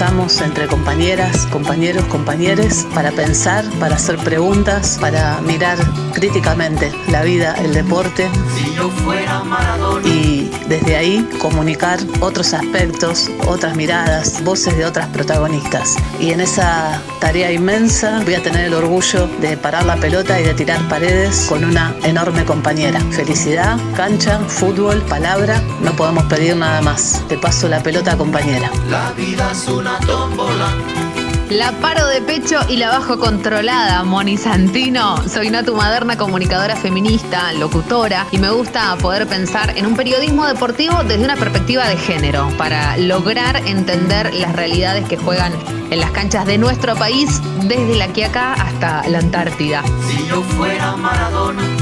entre compañeras, compañeros, compañeres para pensar, para hacer preguntas, para mirar críticamente la vida, el deporte. Si yo fuera Maradona. Y desde ahí comunicar otros aspectos, otras miradas, voces de otras protagonistas. Y en esa tarea inmensa voy a tener el orgullo de parar la pelota y de tirar paredes con una enorme compañera. Felicidad, cancha, fútbol, palabra, no podemos pedir nada más. Te paso la pelota compañera. La vida una tómbola la paro de pecho y la bajo controlada, Moni Santino. Soy Natu Maderna, comunicadora feminista, locutora, y me gusta poder pensar en un periodismo deportivo desde una perspectiva de género, para lograr entender las realidades que juegan en las canchas de nuestro país, desde la Quiaca hasta la Antártida. Si yo fuera Maradona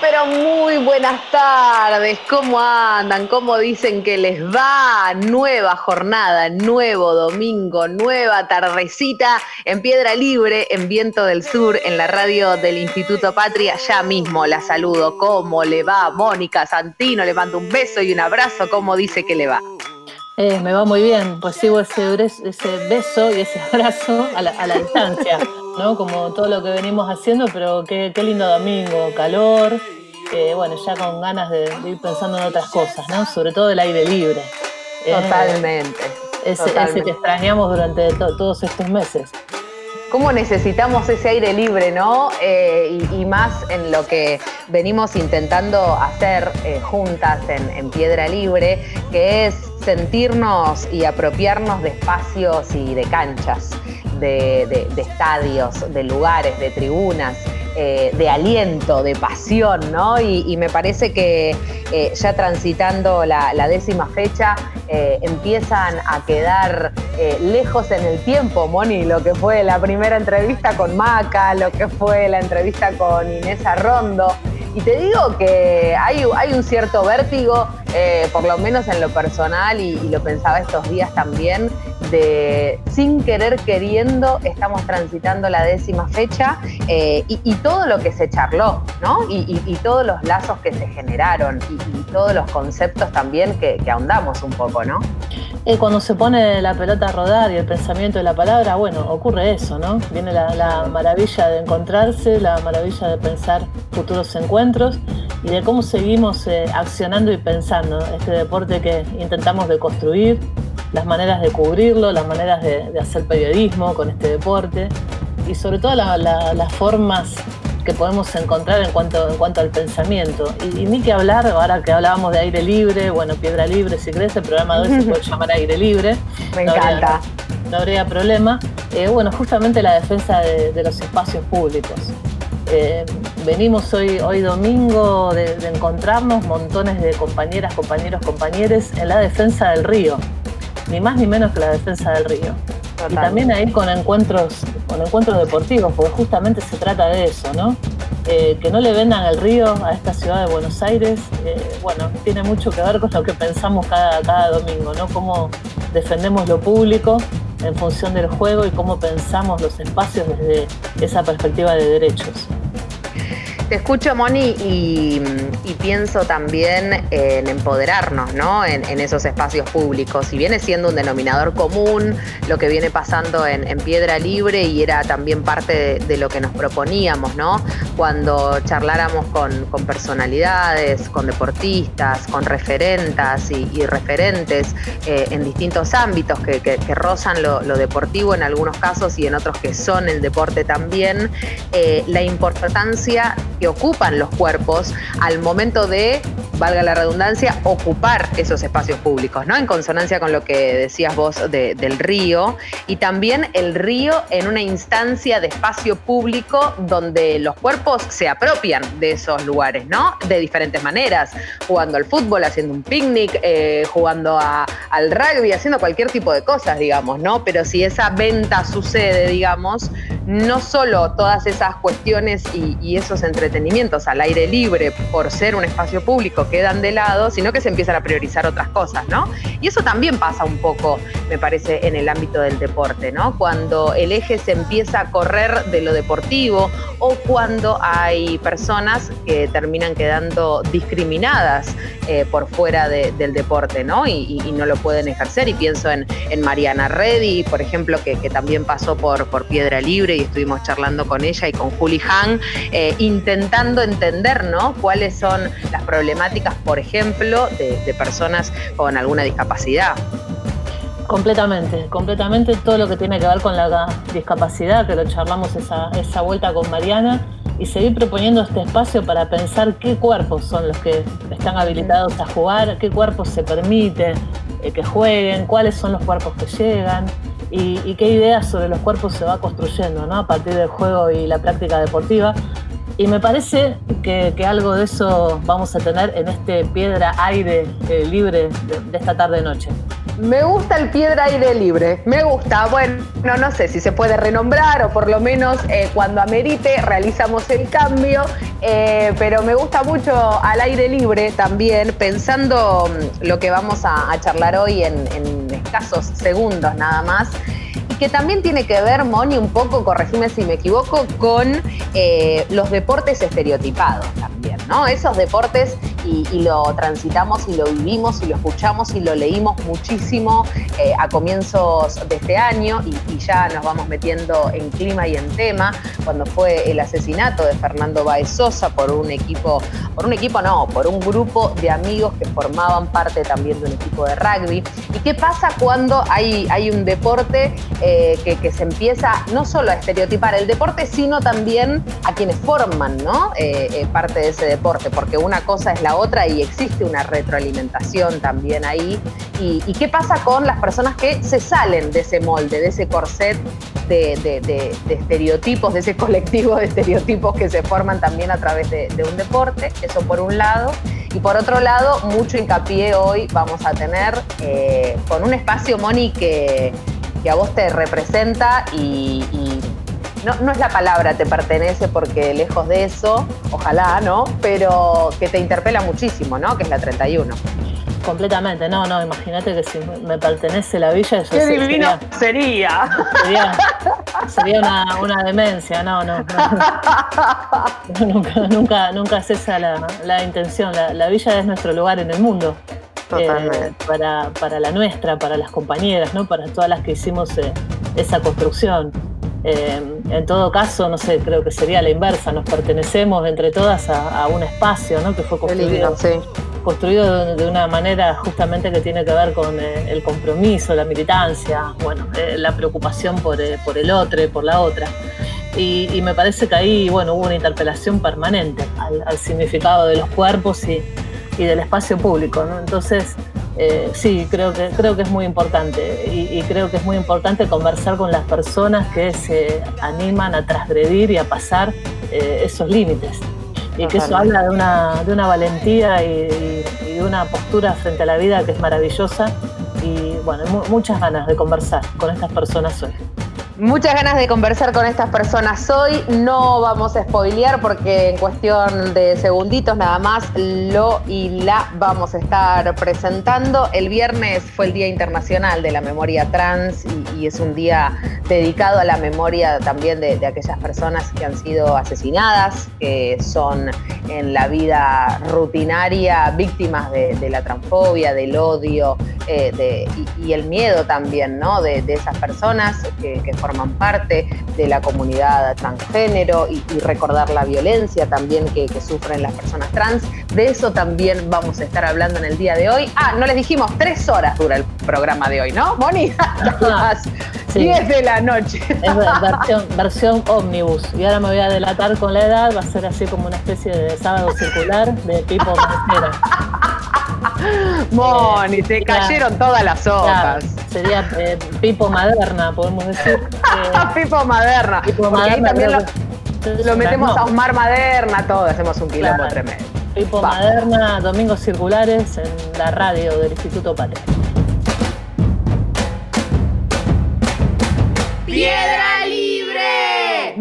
Pero muy buenas tardes. ¿Cómo andan? ¿Cómo dicen que les va? Nueva jornada, nuevo domingo, nueva tardecita en Piedra Libre, en Viento del Sur, en la radio del Instituto Patria. Ya mismo la saludo. ¿Cómo le va? Mónica Santino, le mando un beso y un abrazo. ¿Cómo dice que le va? Eh, me va muy bien, pues sigo ese, ese beso y ese abrazo a la, a la distancia. ¿no? Como todo lo que venimos haciendo, pero qué, lindo domingo, calor, bueno, ya con ganas de, ir pensando en otras cosas, ¿no? Sobre todo el aire libre. Eh, totalmente. ese, que extrañamos durante todos estos meses. ¿Cómo necesitamos ese aire libre, no? Eh, y, más en lo que venimos intentando hacer eh, juntas en, Piedra Libre, que es sentirnos y apropiarnos de espacios y de canchas de, estadios, de lugares, de tribunas, eh, de aliento, de pasión, ¿no? Y, me parece que ya transitando la, décima fecha eh, empiezan a quedar lejos en el tiempo, Moni, lo que fue la primera entrevista con Maca, lo que fue la entrevista con Inés Arrondo. Y te digo que hay, un cierto vértigo, por lo menos en lo personal, y, y, lo pensaba estos días también, de sin querer queriendo estamos transitando la décima fecha eh, y, todo lo que se charló, ¿no? Y, todos los lazos que se generaron y, todos los conceptos también que, ahondamos un poco, ¿no? Eh, cuando se pone la pelota a rodar y el pensamiento de la palabra, bueno, ocurre eso, ¿no? Viene la, maravilla de encontrarse, la maravilla de pensar futuros encuentros y de cómo seguimos eh, accionando y pensando este deporte que intentamos deconstruir, las maneras de cubrirlo, las maneras de, hacer periodismo con este deporte y sobre todo las formas que podemos encontrar en cuanto, en cuanto al pensamiento. Y, ni que hablar, ahora que hablábamos de aire libre, bueno, piedra libre, si crees, el programa de hoy se puede llamar aire libre. Me encanta. no habría problema. Eh, bueno, justamente la defensa de, los espacios públicos. Eh, venimos hoy, hoy domingo de, encontrarnos montones de compañeras, compañeros, compañeres en la defensa del río, ni más ni menos que la defensa del río. Y también ahí con encuentros, con encuentros deportivos, porque justamente se trata de eso, ¿no? Eh, que no le vendan el río a esta ciudad de Buenos Aires, bueno, tiene mucho que ver con lo que pensamos cada, cada domingo, ¿no? Cómo defendemos lo público en función del juego y cómo pensamos los espacios desde esa perspectiva de derechos. Te escucho, Moni, y, pienso también en empoderarnos ¿no? En, esos espacios públicos. Y viene siendo un denominador común lo que viene pasando en, Piedra Libre y era también parte de, lo que nos proponíamos, ¿no? Cuando charláramos con, personalidades, con deportistas, con referentas y, referentes eh, en distintos ámbitos que, rozan lo, deportivo en algunos casos y en otros que son el deporte también, eh, la importancia que ocupan los cuerpos al momento de, valga la redundancia, ocupar esos espacios públicos, ¿no? En consonancia con lo que decías vos del río y también el río en una instancia de espacio público donde los cuerpos se apropian de esos lugares, ¿no? De diferentes maneras, jugando al fútbol, haciendo un picnic, eh, jugando al rugby, haciendo cualquier tipo de cosas, digamos, ¿no? Pero si esa venta sucede, digamos, no solo todas esas cuestiones y, esos entretenimientos al aire libre por ser un espacio público quedan de lado, sino que se empiezan a priorizar otras cosas, ¿no? Y eso también pasa un poco, me parece, en el ámbito del deporte, ¿no? Cuando el eje se empieza a correr de lo deportivo o cuando hay personas que terminan quedando discriminadas eh, por fuera del deporte, ¿no? Y, no lo pueden ejercer. Y pienso en, Mariana Reddy, por ejemplo, que, también pasó por, Piedra Libre y estuvimos charlando con ella y con Juli Han, eh, intentando entender ¿no? cuáles son las problemáticas, por ejemplo, de, personas con alguna discapacidad. Completamente, completamente todo lo que tiene que ver con la discapacidad, que lo charlamos esa, esa vuelta con Mariana, y seguir proponiendo este espacio para pensar qué cuerpos son los que están habilitados a jugar, qué cuerpos se permite eh, que jueguen, cuáles son los cuerpos que llegan y, qué ideas sobre los cuerpos se va construyendo ¿no? a partir del juego y la práctica deportiva. Y me parece que, algo de eso vamos a tener en este piedra aire eh, libre de, esta tarde-noche. Me gusta el piedra aire libre, me gusta. Bueno, no sé si se puede renombrar o por lo menos eh, cuando amerite realizamos el cambio, eh, pero me gusta mucho al aire libre también, pensando mm, lo que vamos a, charlar hoy en escasos segundos nada más que también tiene que ver, Moni, un poco, corregime si me equivoco, con eh, los deportes estereotipados también, ¿no? Esos deportes y, lo transitamos y lo vivimos y lo escuchamos y lo leímos muchísimo eh, a comienzos de este año y, ya nos vamos metiendo en clima y en tema cuando fue el asesinato de Fernando Baez Sosa por un equipo, por un equipo no, por un grupo de amigos que formaban parte también de un equipo de rugby. ¿Y qué pasa cuando hay, hay un deporte eh, que, se empieza no solo a estereotipar el deporte, sino también a quienes forman ¿no? Eh, parte de ese deporte? Porque una cosa es la otra y existe una retroalimentación también ahí. ¿Y, qué pasa con las personas que se salen de ese molde, de ese corset de, estereotipos, de ese colectivo de estereotipos que se forman también a través de, un deporte? Eso por un lado. Y por otro lado, mucho hincapié hoy vamos a tener eh, con un espacio, Moni, que, a vos te representa y no, es la palabra te pertenece porque lejos de eso, ojalá, ¿no? Pero que te interpela muchísimo, ¿no? Que es la 31. Completamente, no, no, imagínate que si me pertenece la villa, yo Qué divino sería. Sería, una, demencia, no, no. nunca, nunca, nunca es esa la, intención. La, villa es nuestro lugar en el mundo. Eh, para, para, la nuestra, para las compañeras, ¿no? Para todas las que hicimos eh, esa construcción. Eh, en todo caso, no sé, creo que sería la inversa, nos pertenecemos entre todas a, un espacio ¿no? que fue construido, construido de, una manera justamente que tiene que ver con eh, el compromiso, la militancia, bueno, eh, la preocupación por, por, el otro, por la otra. Y, me parece que ahí bueno, hubo una interpelación permanente al, significado de los cuerpos y, y del espacio público. ¿no? Entonces, eh, sí, creo que, creo que es muy importante y, creo que es muy importante conversar con las personas que se animan a transgredir y a pasar eh, esos límites. Y que eso habla de una, de una valentía y, y, de una postura frente a la vida que es maravillosa. Y bueno, muchas ganas de conversar con estas personas hoy. Muchas ganas de conversar con estas personas hoy. No vamos a spoilear porque en cuestión de segunditos nada más lo y la vamos a estar presentando. El viernes fue el Día Internacional de la Memoria Trans y, es un día dedicado a la memoria también de, aquellas personas que han sido asesinadas, que son en la vida rutinaria víctimas de, la transfobia, del odio eh, y, el miedo también ¿no? de, esas personas que, que forman parte de la comunidad transgénero y, recordar la violencia también que, sufren las personas trans. De eso también vamos a estar hablando en el día de hoy. Ah, no les dijimos, tres horas dura el programa de hoy, ¿no, Moni? las 10 de la noche. Es versión, versión ómnibus. Y ahora me voy a delatar con la edad, va a ser así como una especie de sábado circular de tipo Moni, te cayeron todas las hojas. Sería eh, Pipo Maderna, podemos decir. Pipo Maderna. Pipo Maderna ahí también lo, metemos a Osmar Maderna, todo, hacemos un quilombo tremendo. Pipo Maderna, Domingos Circulares en la radio del Instituto Patria. Piedra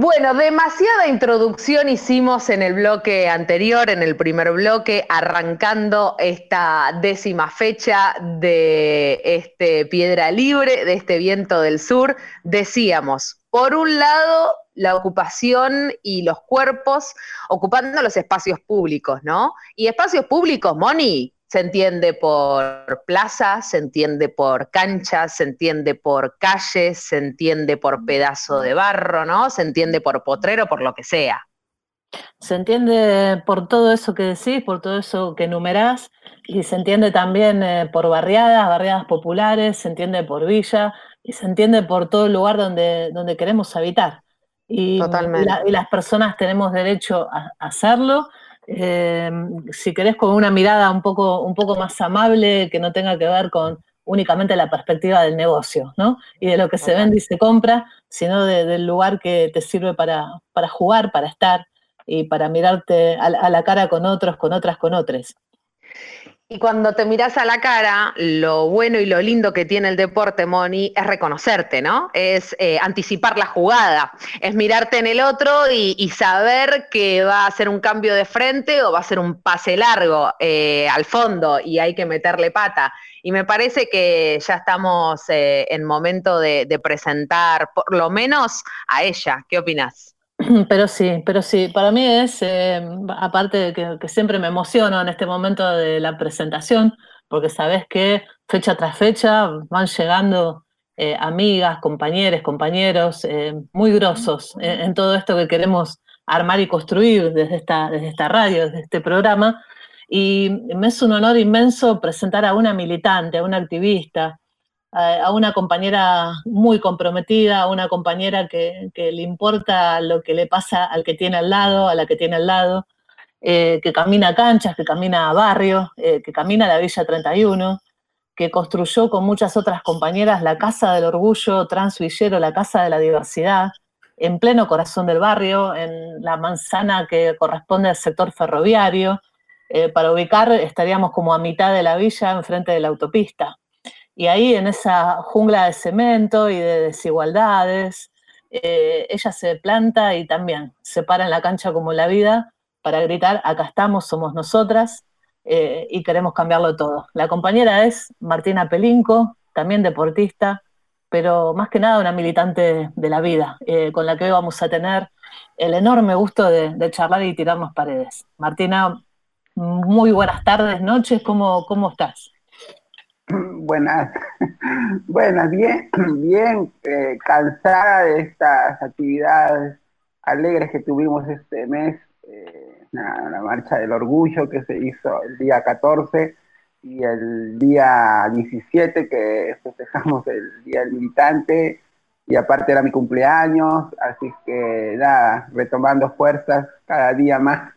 bueno, demasiada introducción hicimos en el bloque anterior, en el primer bloque, arrancando esta décima fecha de este Piedra Libre, de este viento del sur. Decíamos, por un lado, la ocupación y los cuerpos ocupando los espacios públicos, ¿no? Y espacios públicos, Moni, se entiende por plazas, se entiende por canchas, se entiende por calles, se entiende por pedazo de barro, ¿no? Se entiende por potrero, por lo que sea. Se entiende por todo eso que decís, por todo eso que enumerás, y se entiende también eh, por barriadas, barriadas populares, se entiende por villa, y se entiende por todo el lugar donde, donde queremos habitar. Y, Totalmente. y, las personas tenemos derecho a hacerlo Em, si querés, con una mirada un poco, un poco más amable, que no tenga que ver con únicamente la perspectiva del negocio, ¿no? Y de lo que se vende y se compra, sino del lugar que te sirve para, para jugar, para estar y para mirarte a, a la cara con otros, con otras, con otros. Y cuando te miras a la cara, lo bueno y lo lindo que tiene el deporte, Moni, es reconocerte, ¿no? Es eh, anticipar la jugada, es mirarte en el otro y, saber que va a ser un cambio de frente o va a ser un pase largo eh, al fondo y hay que meterle pata. Y me parece que ya estamos eh, en momento de, de presentar por lo menos a ella. ¿Qué opinas? Pero sí, pero sí, para mí es, eh, aparte de que, siempre me emociono en este momento de la presentación, porque sabes que fecha tras fecha van llegando eh, amigas, compañeros, compañeros eh, muy grosos en, todo esto que queremos armar y construir desde esta, desde esta radio, desde este programa. Y me es un honor inmenso presentar a una militante, a una activista, a una compañera muy comprometida, a una compañera que, le importa lo que le pasa al que tiene al lado, a la que tiene al lado, eh, que camina canchas, que camina barrios, eh, que camina la Villa 31, que construyó con muchas otras compañeras la Casa del Orgullo Transvillero, la Casa de la Diversidad, en pleno corazón del barrio, en la manzana que corresponde al sector ferroviario. Eh, para ubicar, estaríamos como a mitad de la villa, enfrente de la autopista. Y ahí en esa jungla de cemento y de desigualdades, eh, ella se planta y también se para en la cancha como la vida para gritar, acá estamos, somos nosotras eh, y queremos cambiarlo todo. La compañera es Martina Pelinco, también deportista, pero más que nada una militante de la vida, eh, con la que hoy vamos a tener el enorme gusto de, charlar y tirarnos paredes. Martina, muy buenas tardes, noches, ¿cómo, cómo estás? Buenas, buenas, bien, bien eh, cansada de estas actividades alegres que tuvimos este mes, eh, la, marcha del orgullo que se hizo el día 14 y el día 17 que festejamos el Día del Militante y aparte era mi cumpleaños, así que nada, retomando fuerzas cada día más,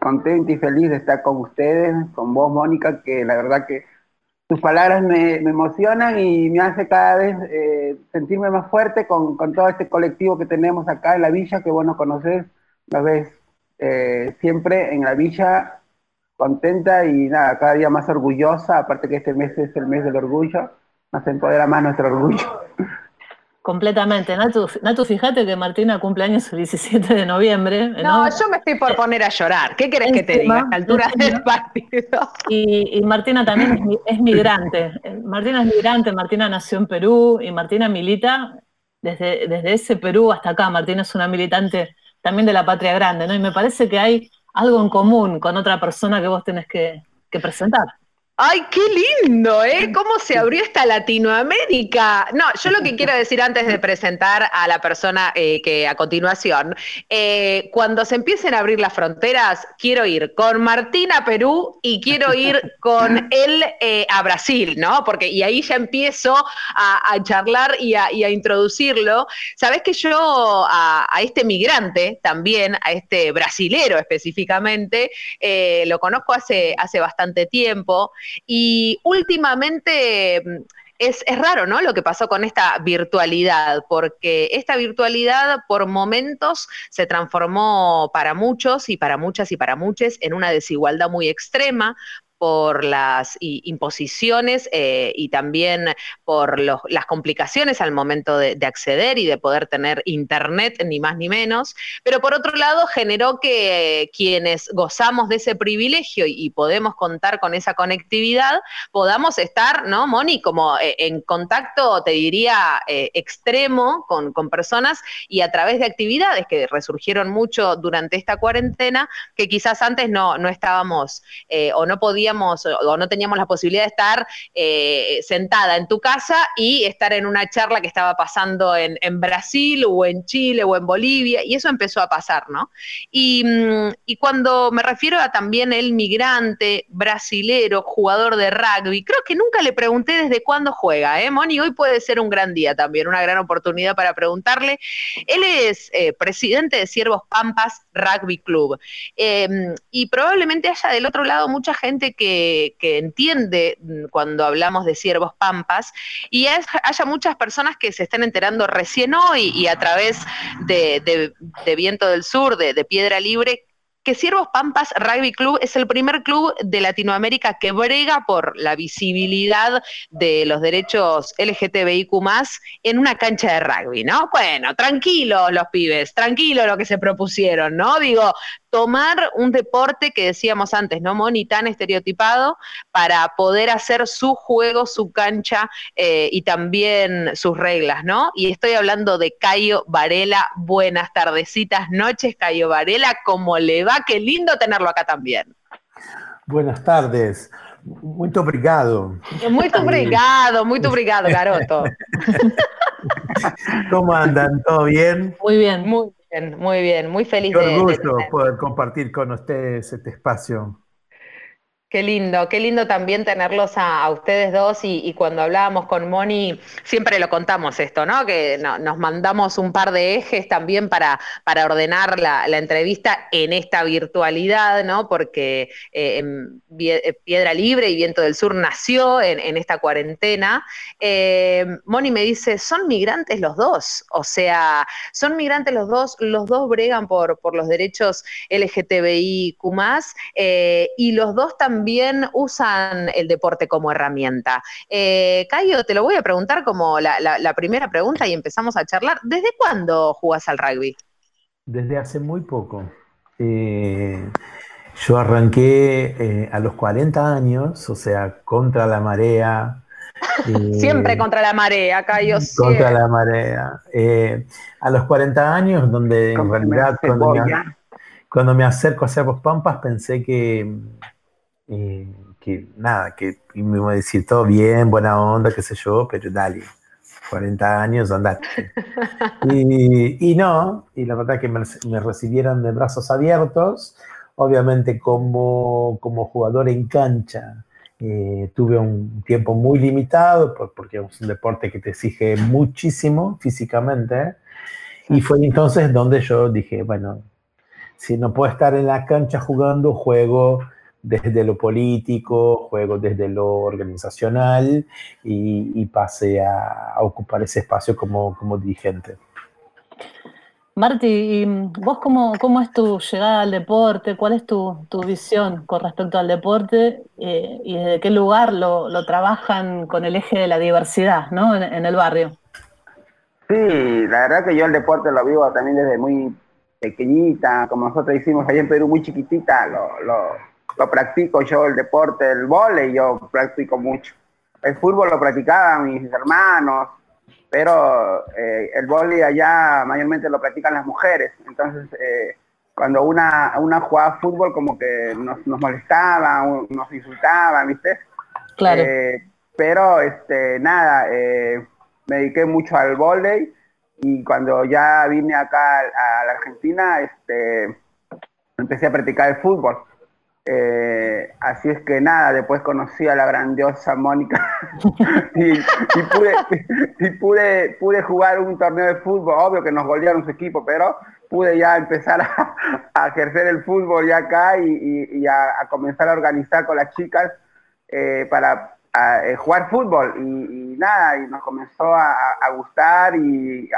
contenta y feliz de estar con ustedes, con vos Mónica, que la verdad que palabras me, emocionan y me hace cada vez eh, sentirme más fuerte con, todo este colectivo que tenemos acá en la villa, que vos nos conocés, lo ves eh, siempre en la villa contenta y nada, cada día más orgullosa, aparte que este mes es el mes del orgullo, nos empodera más nuestro orgullo. Completamente. Natu, Natu, fíjate que Martina cumple años el 17 de noviembre. No, yo me estoy por poner a llorar. ¿Qué querés que te diga a altura del partido? Y, Martina también es, migrante. Martina es migrante, Martina nació en Perú y Martina milita desde, desde ese Perú hasta acá. Martina es una militante también de la patria grande, ¿no? Y me parece que hay algo en común con otra persona que vos tenés que, que presentar. Ay, qué lindo, ¿eh? ¿Cómo se abrió esta Latinoamérica? No, yo lo que quiero decir antes de presentar a la persona eh, que a continuación, eh, cuando se empiecen a abrir las fronteras, quiero ir con Martín a Perú y quiero ir con él eh, a Brasil, ¿no? Porque, y ahí ya empiezo a, charlar y a, introducirlo. Sabes que yo a, este migrante también, a este brasilero específicamente, lo conozco hace, hace bastante tiempo. Y últimamente mm, es, raro, ¿no? Lo que pasó con esta virtualidad, porque esta virtualidad por momentos se transformó para muchos y para muchas y para muchos en una desigualdad muy extrema, por las imposiciones eh, y también por las complicaciones al momento de, acceder y de poder tener internet, ni más ni menos. Pero por otro lado, generó que quienes gozamos de ese privilegio y, podemos contar con esa conectividad, podamos estar, ¿no, Moni? Como eh, en contacto, te diría, eh, extremo con, personas y a través de actividades que resurgieron mucho durante esta cuarentena, que quizás antes no, no estábamos o no podíamos o no teníamos la posibilidad de estar eh, sentada en tu casa y estar en una charla que estaba pasando en, Brasil o en Chile o en Bolivia, y eso empezó a pasar, ¿no? Mm, y, cuando me refiero a también el migrante brasilero, jugador de rugby, creo que nunca le pregunté desde cuándo juega, ¿eh? Moni, hoy puede ser un gran día también, una gran oportunidad para preguntarle. Él es eh, presidente de Siervos Pampas Rugby Club, em, y probablemente haya del otro lado mucha gente que, entiende mm, cuando hablamos de ciervos pampas y haya muchas personas que se estén enterando recién hoy y a través de, Viento del Sur, de Piedra Libre, que Siervos Pampas Rugby Club es el primer club de Latinoamérica que brega por la visibilidad de los derechos LGTBIQ en una cancha de rugby, ¿no? Bueno, tranquilos los pibes, tranquilos lo que se propusieron, ¿no? Digo, tomar un deporte que decíamos antes, ¿no, Moni? Tan estereotipado para poder hacer su juego, su cancha eh, y también sus reglas, ¿no? Y estoy hablando de Cayo Varela. Buenas tardecitas, noches, Cayo Varela. ¿Cómo le va? Qué lindo tenerlo acá también. Buenas tardes. Muy obrigado. Muy obrigado, muy obrigado, garoto. ¿Cómo andan? ¿Todo bien? Muy bien. Muy muy bien, muy feliz Qué orgullo poder compartir con ustedes este espacio. Qué lindo, qué lindo también tenerlos a, ustedes dos y, cuando hablábamos con Moni, siempre lo contamos esto, ¿no? Que nos mandamos un par de ejes también para, ordenar la, entrevista en esta virtualidad, ¿no? Porque eh, eh, Piedra Libre y Viento del Sur nació en, esta cuarentena. Eh, Moni me dice, son migrantes los dos, o sea, son migrantes los dos, los dos bregan por, los derechos LGTBIQ y los dos también también usan el deporte como herramienta. Eh, Cayo, te lo voy a preguntar como la, primera pregunta y empezamos a charlar. ¿Desde cuándo jugás al rugby? Desde hace muy poco. Eh, yo arranqué eh, a los 40 años, o sea, contra la marea. siempre contra la marea, Cayo. Contra la marea. a los 40 años, donde en realidad cuando me, cuando me, acerco a Cervos Pampas pensé que que nada, que me iba a decir todo bien, buena onda, qué sé yo, pero dale, 40 años, andate. y, no, y la verdad que me, recibieron de brazos abiertos, obviamente como, como jugador en cancha. Eh, tuve un tiempo muy limitado porque es un deporte que te exige muchísimo físicamente y fue entonces donde yo dije, bueno, si no puedo estar en la cancha jugando, juego desde lo político, juego desde lo organizacional y, pase a, ocupar ese espacio como, como dirigente. Marti, vos cómo, cómo, es tu llegada al deporte? ¿Cuál es tu, visión con respecto al deporte? Eh, ¿Y desde qué lugar lo, trabajan con el eje de la diversidad ¿no? en, el barrio? Sí, la verdad que yo el deporte lo vivo también desde muy pequeñita, como nosotros hicimos allá en Perú, muy chiquitita, lo, lo, practico yo, el deporte, el vóley, yo practico mucho. El fútbol lo practicaban mis hermanos, pero eh, el vóley allá mayormente lo practican las mujeres. Entonces, eh, cuando una, una jugaba fútbol, como que nos, nos molestaban, nos insultaban, ¿viste? Claro. Eh, pero, este, nada, me dediqué mucho al vóley y cuando ya vine acá a la Argentina, este, empecé a practicar el fútbol. Eh, así es que nada, después conocí a la grandiosa Mónica y, pude, pude, jugar un torneo de fútbol, obvio que nos golearon su equipo, pero pude ya empezar a, ejercer el fútbol ya acá y, a, comenzar a organizar con las chicas eh, para eh, jugar fútbol. Y, nada, y nos comenzó a, gustar y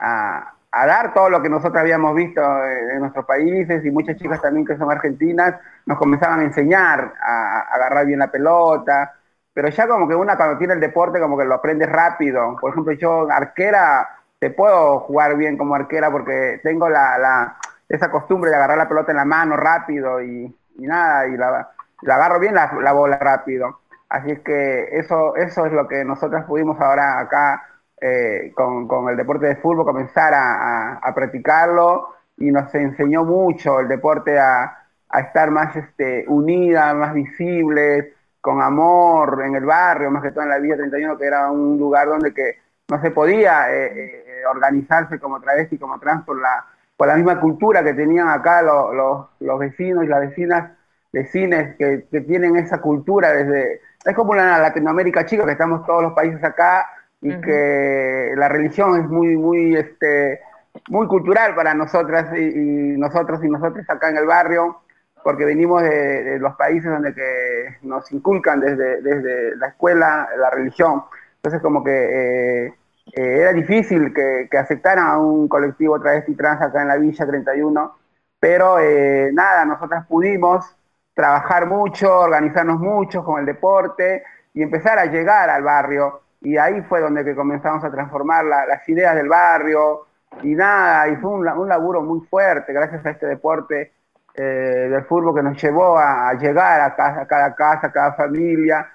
a a dar todo lo que nosotros habíamos visto en nuestros países y muchas chicas también que son argentinas nos comenzaban a enseñar a, agarrar bien la pelota, pero ya como que una cuando tiene el deporte como que lo aprende rápido. Por ejemplo, yo arquera, te puedo jugar bien como arquera porque tengo la, esa costumbre de agarrar la pelota en la mano rápido y, nada, y la, agarro bien la, la, bola rápido. Así es que eso, eso es lo que nosotros pudimos ahora acá eh, con, el deporte de fútbol, comenzar a, practicarlo. Y nos enseñó mucho el deporte a, estar más este, unidas, más visibles, con amor en el barrio, más que todo en la Villa 31, que era un lugar donde que no se podía eh, eh, organizarse como travesti, como trans, por la, misma cultura que tenían acá los, los, vecinos y las vecinas vecines que, que tienen esa cultura desde... Es como una Latinoamérica chica, que estamos todos los países acá, y que la religión es muy, muy, este, muy cultural para nosotras y, nosotros y nosotros acá en el barrio, porque venimos de, los países donde que nos inculcan desde, desde la escuela la religión. Entonces como que eh, eh, era difícil que, que, aceptaran a un colectivo travesti trans acá en la Villa 31, pero eh, nada, nosotras pudimos trabajar mucho, organizarnos mucho con el deporte y empezar a llegar al barrio y ahí fue donde que comenzamos a transformar las ideas del barrio y nada, y fue un, un laburo muy fuerte gracias a este deporte eh, del fútbol que nos llevó a, llegar a, casa, a, cada casa, a cada familia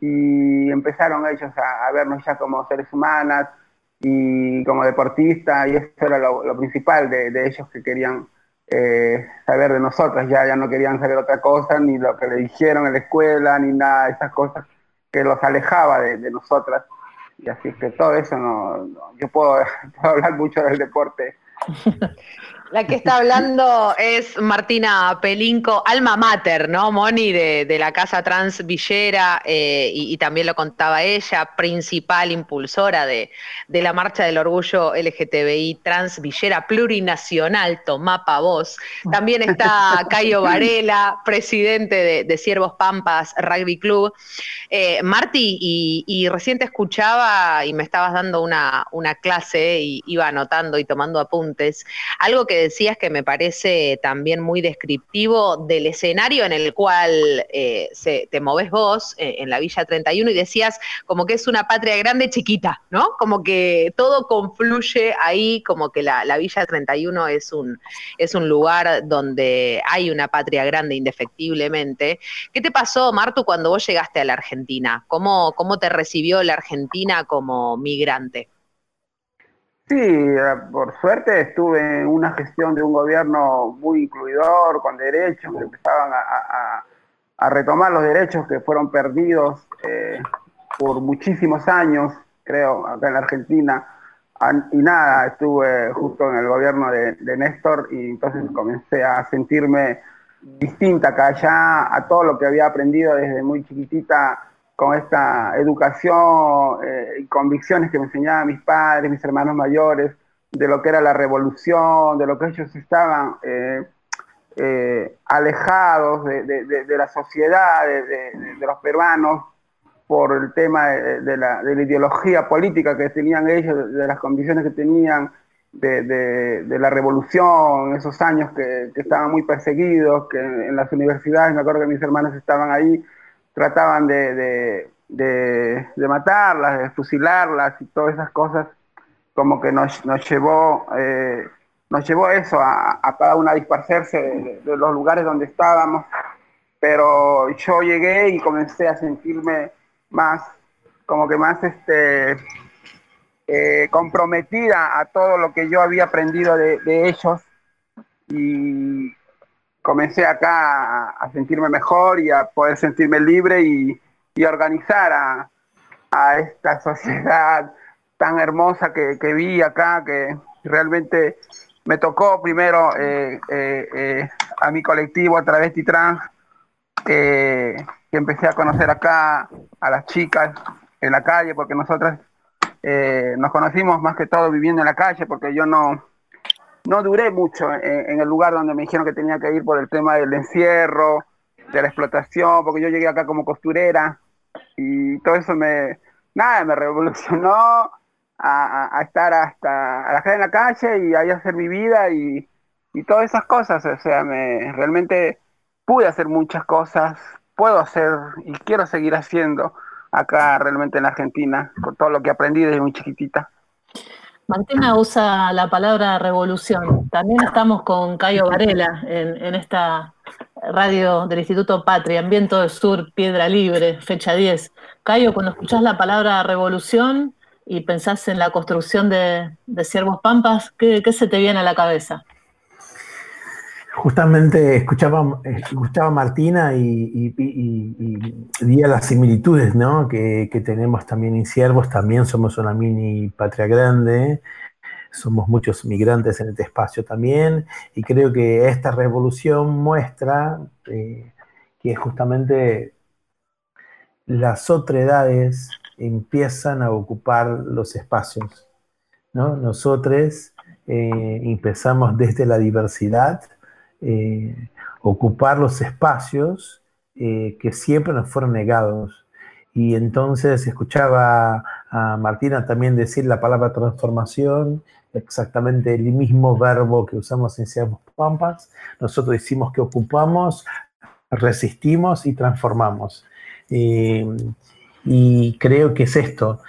y empezaron ellos a, vernos ya como seres humanas y como deportistas y eso era lo, principal de, ellos que querían eh, saber de nosotras, ya, ya no querían saber otra cosa, ni lo que le dijeron en la escuela, ni nada de esas cosas que los alejaba de, nosotras. Y así que todo eso no, yo puedo hablar mucho del deporte La que está hablando es Martina Pelinco, alma mater, ¿no? Moni, de, la Casa Trans Villera, eh, y, también lo contaba ella, principal impulsora de, la Marcha del Orgullo LGTBI Trans Villera Plurinacional, Tomapa Voz. También está Cayo Varela, presidente de, Siervos Pampas Rugby Club. Eh, Marti, y, recién te escuchaba y me estabas dando una, una clase y iba anotando y tomando apuntes. Algo que decías que me parece también muy descriptivo del escenario en el cual eh, se, te moves vos eh, en la Villa 31 y decías como que es una patria grande chiquita, ¿no? Como que todo confluye ahí, como que la, Villa 31 es un, es un lugar donde hay una patria grande indefectiblemente. ¿Qué te pasó, Martu, cuando vos llegaste a la Argentina? ¿Cómo, cómo te recibió la Argentina como migrante? Sí, eh, por suerte estuve en una gestión de un gobierno muy incluidor, con derechos, que empezaban a, retomar los derechos que fueron perdidos eh, por muchísimos años, creo, acá en la Argentina. Y nada, estuve justo en el gobierno de, de Néstor y entonces comencé a sentirme distinta acá ya a todo lo que había aprendido desde muy chiquitita con esta educación eh, y convicciones que me enseñaban mis padres, mis hermanos mayores, de lo que era la revolución, de lo que ellos estaban eh, alejados de, la sociedad, de, los peruanos, por el tema de, la, ideología política que tenían ellos, de, las condiciones que tenían, de, la revolución, esos años que, estaban muy perseguidos, que en, las universidades, me acuerdo que mis hermanos estaban ahí, trataban de, matarlas, de fusilarlas y todas esas cosas, como que nos, llevó... Eh, nos llevó eso a, cada una a dispersarse de, los lugares donde estábamos, pero yo llegué y comencé a sentirme más, como que más este, eh, comprometida a todo lo que yo había aprendido de, ellos. Y comencé acá a, sentirme mejor y a poder sentirme libre y, organizar a, esta sociedad tan hermosa que, que, vi acá, que realmente me tocó primero eh, eh, a mi colectivo a través de trans que empecé a conocer acá a las chicas en la calle, porque nosotras eh, nos conocimos más que todo viviendo en la calle, porque yo no, no duré mucho en, el lugar donde me dijeron que tenía que ir por el tema del encierro, de la explotación, porque yo llegué acá como costurera y todo eso me, nada, me revolucionó a, estar hasta a la en la calle y ahí hacer mi vida y, y todas esas cosas, o sea, me realmente pude hacer muchas cosas, puedo hacer y quiero seguir haciendo acá realmente en Argentina, con todo lo que aprendí desde muy chiquitita. Martina usa la palabra revolución. También estamos con Cayo Varela en, esta radio del Instituto Patria, en Viento del Sur, Piedra Libre, fecha 10. Cayo, cuando escuchás la palabra revolución y pensás en la construcción de, de Ciervos Pampas, ¿qué, ¿qué, se te viene a la cabeza? Justamente escuchaba, escuchaba a Martina y, y, las similitudes que, tenemos también en Siervos, también somos una mini patria grande, somos muchos migrantes en este espacio también, y creo que esta revolución muestra eh, que justamente las otredades empiezan a ocupar los espacios. ¿no? Nosotros eh, empezamos desde la diversidad, eh, ocupar los espacios eh, que siempre nos fueron negados. Y entonces escuchaba a Martina también decir la palabra transformación, exactamente el mismo verbo que usamos en Ciervos Pampas. Nosotros decimos que ocupamos, resistimos y transformamos. Eh, y creo que es esto.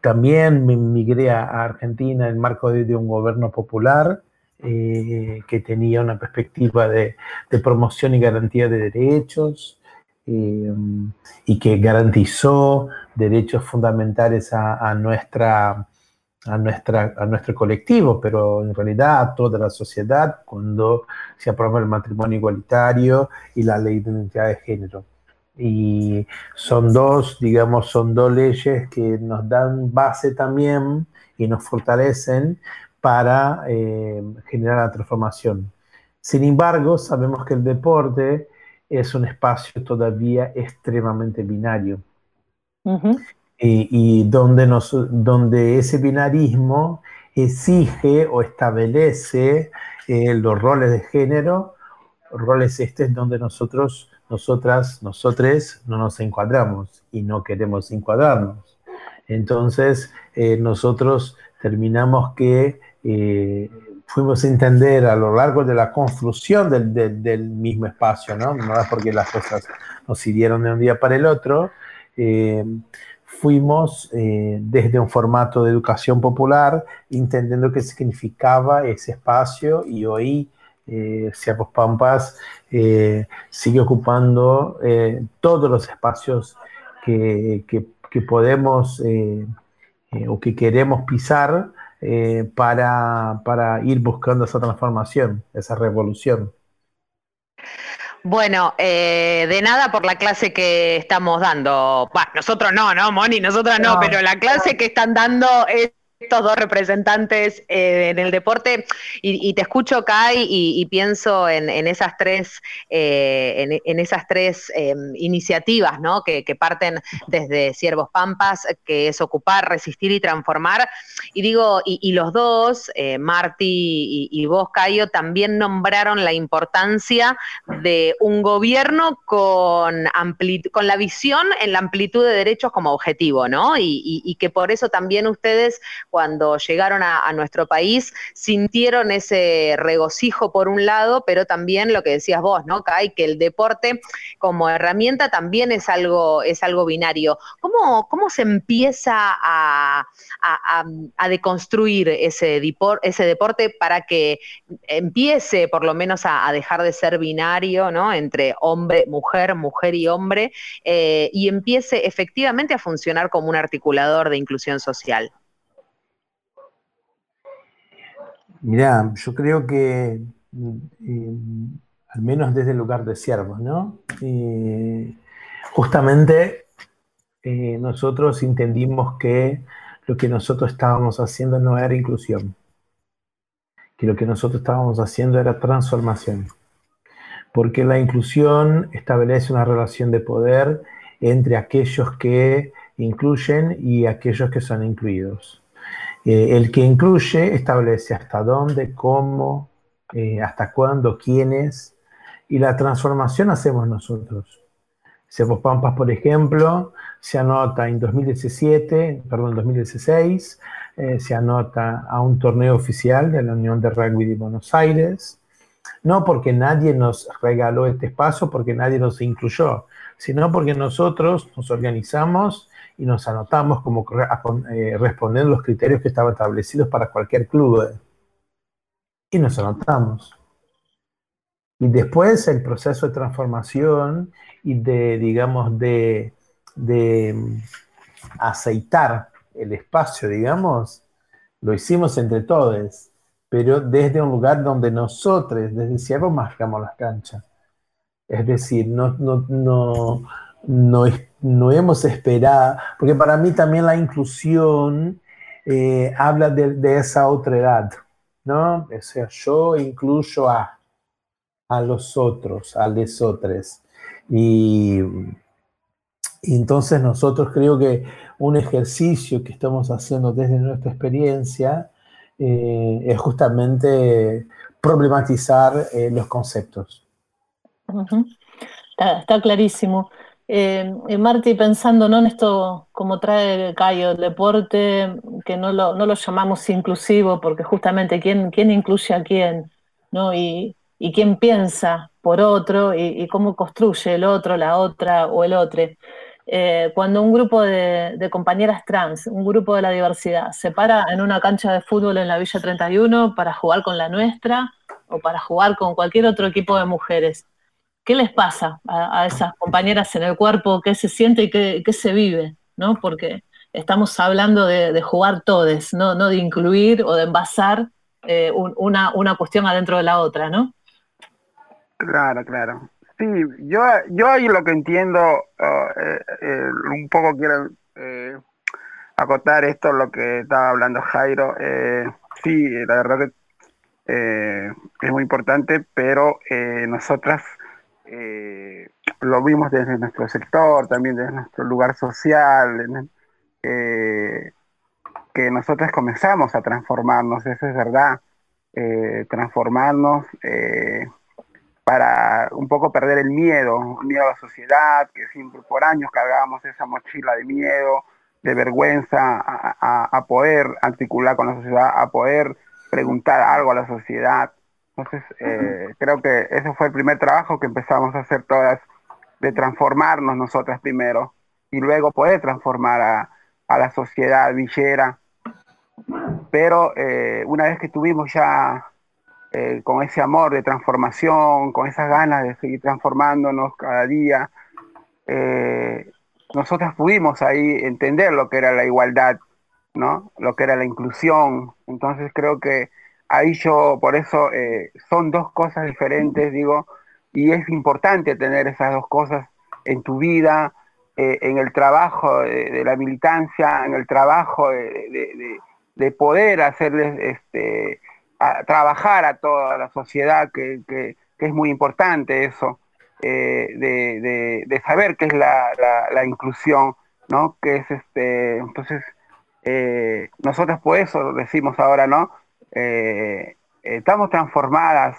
también me migré a Argentina en marco de un gobierno popular eh, que tenía una perspectiva de, promoción y garantía de derechos eh, y que garantizó derechos fundamentales a, nuestra, a, nuestra, a nuestro colectivo, pero en realidad a toda la sociedad cuando se aprobó el matrimonio igualitario y la ley de identidad de género. Y son dos, digamos, son dos leyes que nos dan base también y nos fortalecen para eh, generar la transformación. Sin embargo, sabemos que el deporte es un espacio todavía extremadamente binario y, donde, nos, donde ese binarismo exige o establece eh, los roles de género, roles estos donde nosotros, nosotras, nosotres no nos encuadramos y no queremos encuadrarnos. Entonces, eh, nosotros terminamos que eh, fuimos a entender a lo largo de la construcción del, mismo espacio, ¿no? No es porque las cosas nos sirvieron de un día para el otro, eh, fuimos eh, desde un formato de educación popular, entendiendo qué significaba ese espacio y hoy eh, Pampas sigue ocupando todos los espacios que, que podemos o que queremos pisar eh, para, para, ir buscando esa transformación, esa revolución. Bueno, eh, de nada por la clase que estamos dando. nosotros no, ¿no, Moni? Nosotros no, pero la clase que están dando es estos dos representantes eh, en el deporte y, te escucho, Kai, y, pienso en, esas tres, eh, en, esas tres em, iniciativas ¿no? que, parten desde Siervos Pampas, que es ocupar, resistir y transformar. Y digo, y, los dos, eh, Marty y, vos, Cayo, también nombraron la importancia de un gobierno con, con la visión en la amplitud de derechos como objetivo, ¿no? y que por eso también ustedes cuando llegaron a, nuestro país sintieron ese regocijo por un lado, pero también lo que decías vos, ¿no, Kai? Que el deporte como herramienta también es algo, es algo binario. ¿Cómo, cómo se empieza a, deconstruir ese, ese deporte para que empiece por lo menos a, dejar de ser binario, ¿no? Entre hombre, mujer, mujer y hombre, eh, y empiece efectivamente a funcionar como un articulador de inclusión social? Mirá, yo creo que, eh, al menos desde el lugar de siervos, ¿no? Justamente eh, nosotros entendimos que lo que nosotros estábamos haciendo no era inclusión, que lo que nosotros estábamos haciendo era transformación, porque la inclusión establece una relación de poder entre aquellos que incluyen y aquellos que son incluidos. Eh, el que incluye establece hasta dónde, cómo, eh, hasta cuándo, quiénes, y la transformación hacemos nosotros. Sebo Pampas, por ejemplo, se anota en 2017, perdón, 2016, eh, se anota a un torneo oficial de la Unión de Rugby de Buenos Aires, no porque nadie nos regaló este espacio, porque nadie nos incluyó, sino porque nosotros nos organizamos y nos anotamos como eh, respondiendo los criterios que estaban establecidos para cualquier club. Y nos anotamos. Y después el proceso de transformación y de, digamos, de, de mm, aceitar el espacio, digamos, lo hicimos entre todos, pero desde un lugar donde nosotros, desde Cierro, marcamos las canchas. Es decir, no, no, no, no, hemos esperado, porque para mí también la inclusión eh, habla de, esa otra edad, ¿no? O sea, yo incluyo a, a los otros, a los otros. Y, entonces nosotros creo que un ejercicio que estamos haciendo desde nuestra experiencia eh, es justamente problematizar eh, los conceptos. Está, clarísimo. Eh, eh, Marti, pensando ¿no? en esto, como trae Cayo, el deporte, que no lo, no lo llamamos inclusivo, porque justamente quién, quién incluye a quién, ¿no? Y, y quién piensa por otro, y, cómo construye el otro, la otra o el otro. Eh, cuando un grupo de, de, compañeras trans, un grupo de la diversidad, se para en una cancha de fútbol en la Villa 31 para jugar con la nuestra o para jugar con cualquier otro equipo de mujeres, qué les pasa a, esas compañeras en el cuerpo, qué se siente y qué, se vive, ¿no? Porque estamos hablando de, jugar todes, ¿no? de incluir o de envasar eh, una, cuestión adentro de la otra, ¿no? Claro, claro. Sí, yo, yo ahí lo que entiendo, uh, eh, eh, un poco quiero acotar esto, lo que estaba hablando Jairo. sí, la verdad que es muy importante, pero nosotras eh, lo vimos desde nuestro sector, también desde nuestro lugar social, eh, que nosotros comenzamos a transformarnos, eso es verdad, eh, transformarnos para un poco perder el miedo, miedo a la sociedad, que siempre por años cargábamos esa mochila de miedo, de vergüenza a poder articular con la sociedad, a poder preguntar algo a la sociedad. Entonces, eh, creo que ese fue el primer trabajo que empezamos a hacer todas, de transformarnos nosotras primero y luego poder transformar a, la sociedad villera. Pero eh, una vez que tuvimos ya eh, con ese amor de transformación, con esas ganas de seguir transformándonos cada día, nosotras pudimos ahí entender lo que era la igualdad, ¿no? Lo que era la inclusión. Entonces creo que ahí yo, por eso, eh, son dos cosas diferentes, digo, y es importante tener esas dos cosas en tu vida, eh, en el trabajo de, la militancia, en el trabajo de, de poder hacerles este, trabajar a toda la sociedad, que, es muy importante eso, eh, de, saber qué es la, inclusión, ¿no? Que es este, entonces, eh, nosotros por eso decimos ahora, ¿no? Eh, estamos transformadas,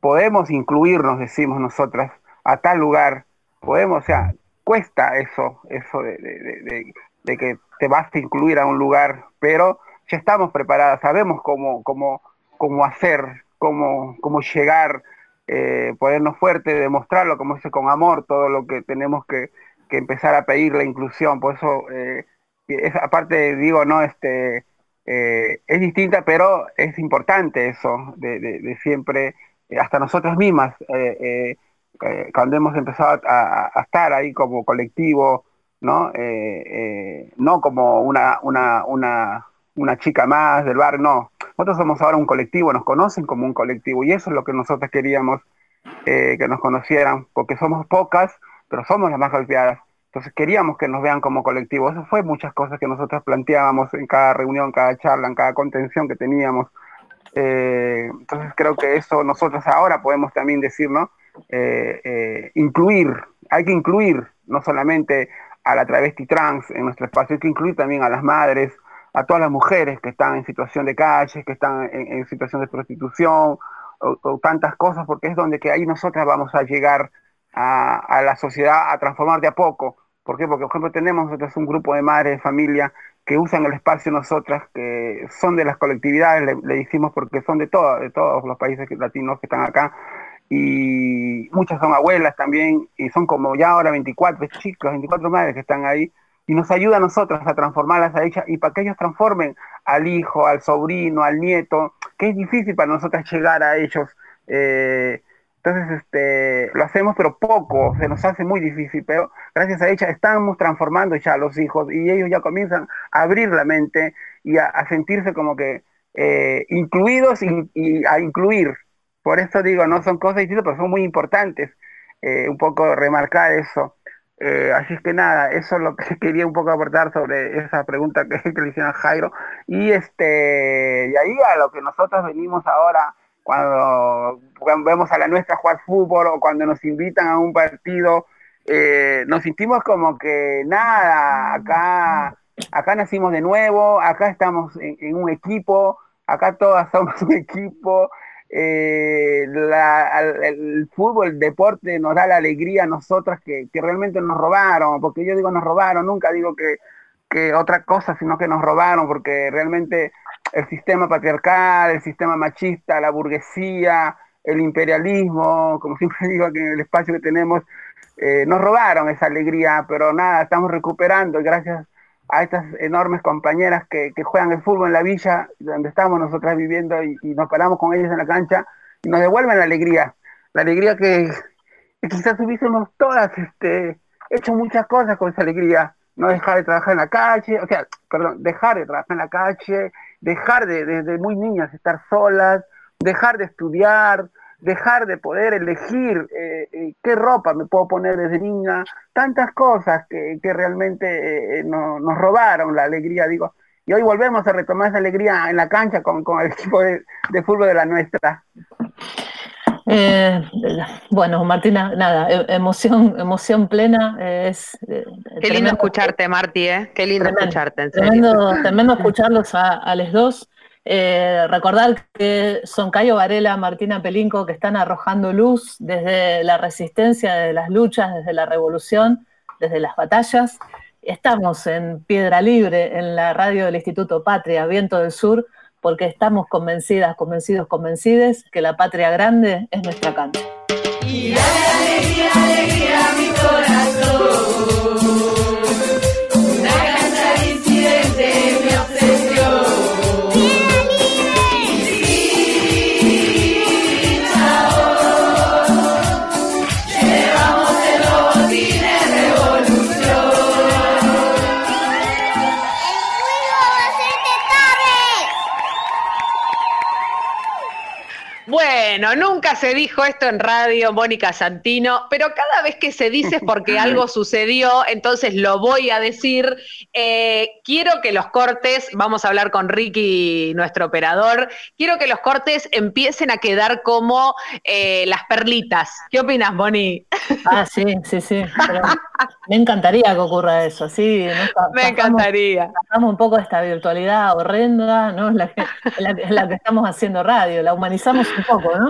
podemos incluirnos, decimos nosotras, a tal lugar, podemos, o sea, cuesta eso, eso de, que te vas a incluir a un lugar, pero ya estamos preparadas, sabemos cómo, cómo, cómo hacer, cómo, cómo llegar, eh, ponernos fuertes, demostrarlo, como dice, con amor, todo lo que tenemos que, empezar a pedir la inclusión. Por eso, eh, esa parte, digo, no, este, eh, es distinta, pero es importante eso, de, siempre, hasta nosotras mismas, cuando hemos empezado a, estar ahí como colectivo, ¿no? no como una, una, una una chica más del bar, no. Nosotros somos ahora un colectivo, nos conocen como un colectivo y eso es lo que nosotros queríamos eh, que nos conocieran, porque somos pocas, pero somos las más golpeadas. Entonces queríamos que nos vean como colectivo. Eso fue muchas cosas que nosotros planteábamos en cada reunión, cada charla, en cada contención que teníamos. Eh, entonces creo que eso nosotros ahora podemos también decir, ¿no? Eh, incluir, hay que incluir no solamente a la travesti trans en nuestro espacio, hay que incluir también a las madres, a todas las mujeres que están en situación de calle, que están en, situación de prostitución o, tantas cosas, porque es donde que ahí nosotras vamos a llegar a, la sociedad a transformar de a poco. ¿Por qué? Porque, por ejemplo, tenemos nosotros un grupo de madres de familia que usan el espacio nosotras, que son de las colectividades, le, decimos porque son de, todo, de todos los países latinos que están acá, y muchas son abuelas también, y son como ya ahora 24 chicos, 24 madres que están ahí, y nos ayuda a nosotros a transformarlas a ellas y para que ellos transformen al hijo, al sobrino, al nieto, que es difícil para nosotras llegar a ellos. Eh, entonces, este, lo hacemos, pero poco, se nos hace muy difícil, pero gracias a ella estamos transformando ya a los hijos y ellos ya comienzan a abrir la mente y a, sentirse como que eh, incluidos y, a incluir. Por eso digo, no son cosas distintas, pero son muy importantes. Eh, un poco remarcar eso. Eh, así es que nada, eso es lo que quería un poco aportar sobre esa pregunta que, le hicieron a Jairo. Y este, y ahí a lo que nosotros venimos ahora, cuando, vemos a la nuestra jugar fútbol o cuando nos invitan a un partido, eh, nos sentimos como que nada, acá, acá nacimos de nuevo, acá estamos en un equipo, acá todas somos un equipo, eh, el fútbol, el deporte nos da la alegría a nosotras que, realmente nos robaron, porque yo digo nos robaron, nunca digo que, otra cosa, sino que nos robaron, porque realmente el sistema patriarcal, el sistema machista, la burguesía, el imperialismo, como siempre digo aquí en el espacio que tenemos, eh, nos robaron esa alegría, pero nada, estamos recuperando gracias a estas enormes compañeras que, juegan el fútbol en la villa, donde estamos nosotras viviendo y, nos paramos con ellas en la cancha y nos devuelven la alegría, la alegría que, quizás hubiésemos todas este, hecho muchas cosas con esa alegría, no dejar de trabajar en la calle, o sea, perdón, dejar de trabajar en la calle, dejar de desde muy niñas estar solas, dejar de estudiar, dejar de poder elegir eh, eh, qué ropa me puedo poner desde niña, tantas cosas que, realmente eh, nos robaron la alegría, digo, y hoy volvemos a retomar esa alegría en la cancha con, el equipo de, fútbol de la nuestra. Bueno, Martina, nada, e, emoción, emoción plena. Es, Qué lindo escucharte, Marti, ¿eh? Qué lindo escucharte, en Tremendo, tremendo escucharlos a, a los dos. Eh, recordar que son Cayo Varela, Martina Pelinco, que están arrojando luz desde la resistencia, desde las luchas, desde la revolución, desde las batallas. Estamos en Piedra Libre, en la radio del Instituto Patria, Viento del Sur, porque estamos convencidas, convencidos, convencides que la patria grande es nuestra cancha. Bueno, nunca se dijo esto en radio, Mónica Santino, pero cada vez que se dice es porque algo sucedió, entonces lo voy a decir. Eh, quiero que los cortes, vamos a hablar con Ricky, nuestro operador, quiero que los cortes empiecen a quedar como eh, las perlitas. ¿Qué opinas, Moni? Ah, sí, sí, sí. me encantaría que ocurra eso, sí. me encantaría. Pasamos un poco esta virtualidad horrenda, ¿no? la, la que estamos haciendo radio, la humanizamos un poco, ¿no?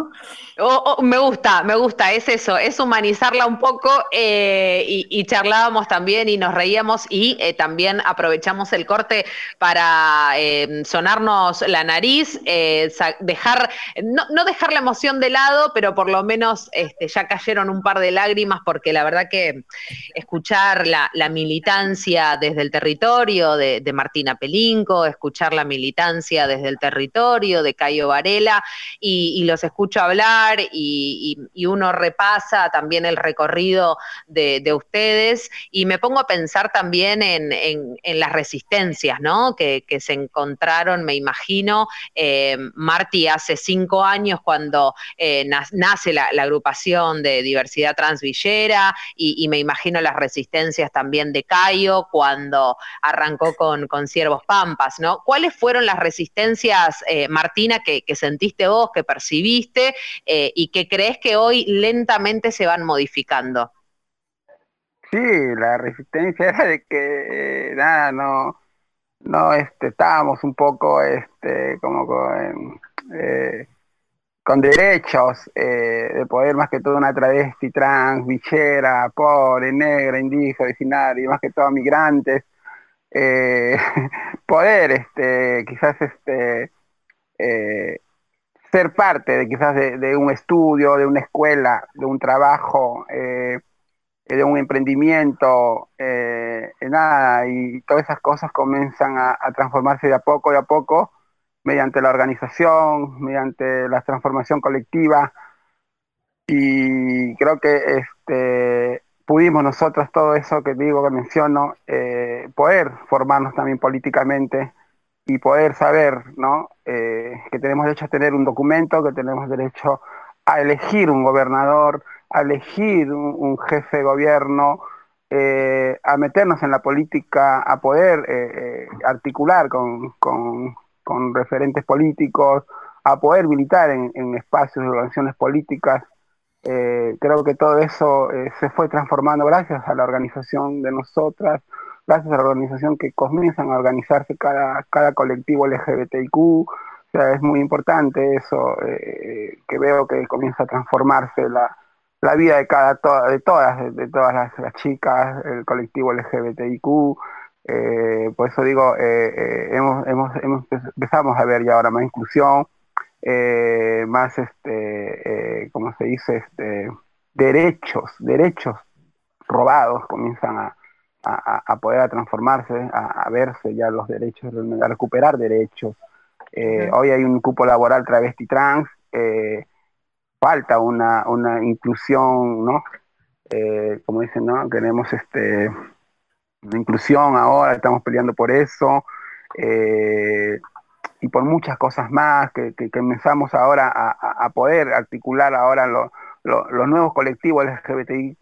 Me gusta, me gusta, es eso, es humanizarla un poco eh, y, charlábamos también y nos reíamos y eh, también aprovechamos el corte para eh, sonarnos la nariz, dejar, no, dejar la emoción de lado, pero por lo menos este, ya cayeron un par de lágrimas porque la verdad que escuchar la, militancia desde el territorio de, Martina Pelinco, escuchar la militancia desde el territorio de Cayo Varela y los escucho hablar y, uno repasa también el recorrido de, ustedes y me pongo a pensar también en, las resistencias, ¿no? Que, se encontraron, me imagino, eh, Marti hace cinco años cuando eh, nace la, agrupación de diversidad transvillera y, me imagino las resistencias también de Cayo cuando arrancó con, con Ciervos Pampas, ¿no? ¿Cuáles fueron las resistencias, eh, Martina, que, sentiste vos, que percibiste? Eh, y que crees que hoy lentamente se van modificando. Sí, la resistencia era de que nada, no, no este, estábamos un poco este, como con, eh, derechos eh, de poder más que todo una travesti trans, bichera, pobre, negra, indígena, originaria, más que todo migrantes, poder este, quizás este, ser parte de quizás de, un estudio, de una escuela, de un trabajo, eh, de un emprendimiento, eh, nada, y todas esas cosas comienzan a, transformarse de a poco, de a poco, mediante la organización, mediante la transformación colectiva, y creo que este, pudimos nosotros todo eso que digo, que menciono, eh, poder formarnos también políticamente y poder saber ¿no? Eh, que tenemos derecho a tener un documento, que tenemos derecho a elegir un gobernador, a elegir un, jefe de gobierno, eh, a meternos en la política, a poder eh, articular con, con, referentes políticos, a poder militar en, en espacios de organizaciones políticas. Creo que todo eso se fue transformando gracias a la organización de nosotras, gracias a la organización que comienzan a organizarse cada, cada colectivo LGBTIQ, o sea, es muy importante eso, eh, que veo que comienza a transformarse la, vida de cada de todas, de, todas las, chicas, el colectivo LGBTIQ, eh, por eso digo, eh, hemos, hemos, hemos, empezamos a ver ya ahora más inclusión, más este, ¿cómo se dice? Este, derechos, derechos robados comienzan a, a, poder transformarse, a, verse ya los derechos, a recuperar derechos. Eh, hoy hay un cupo laboral travesti trans, eh, falta una, inclusión, ¿no? Eh, como dicen, ¿no? Queremos este, una inclusión ahora, estamos peleando por eso, y por muchas cosas más, que, que, comenzamos ahora a, poder articular ahora los nuevos colectivos LGBTIQ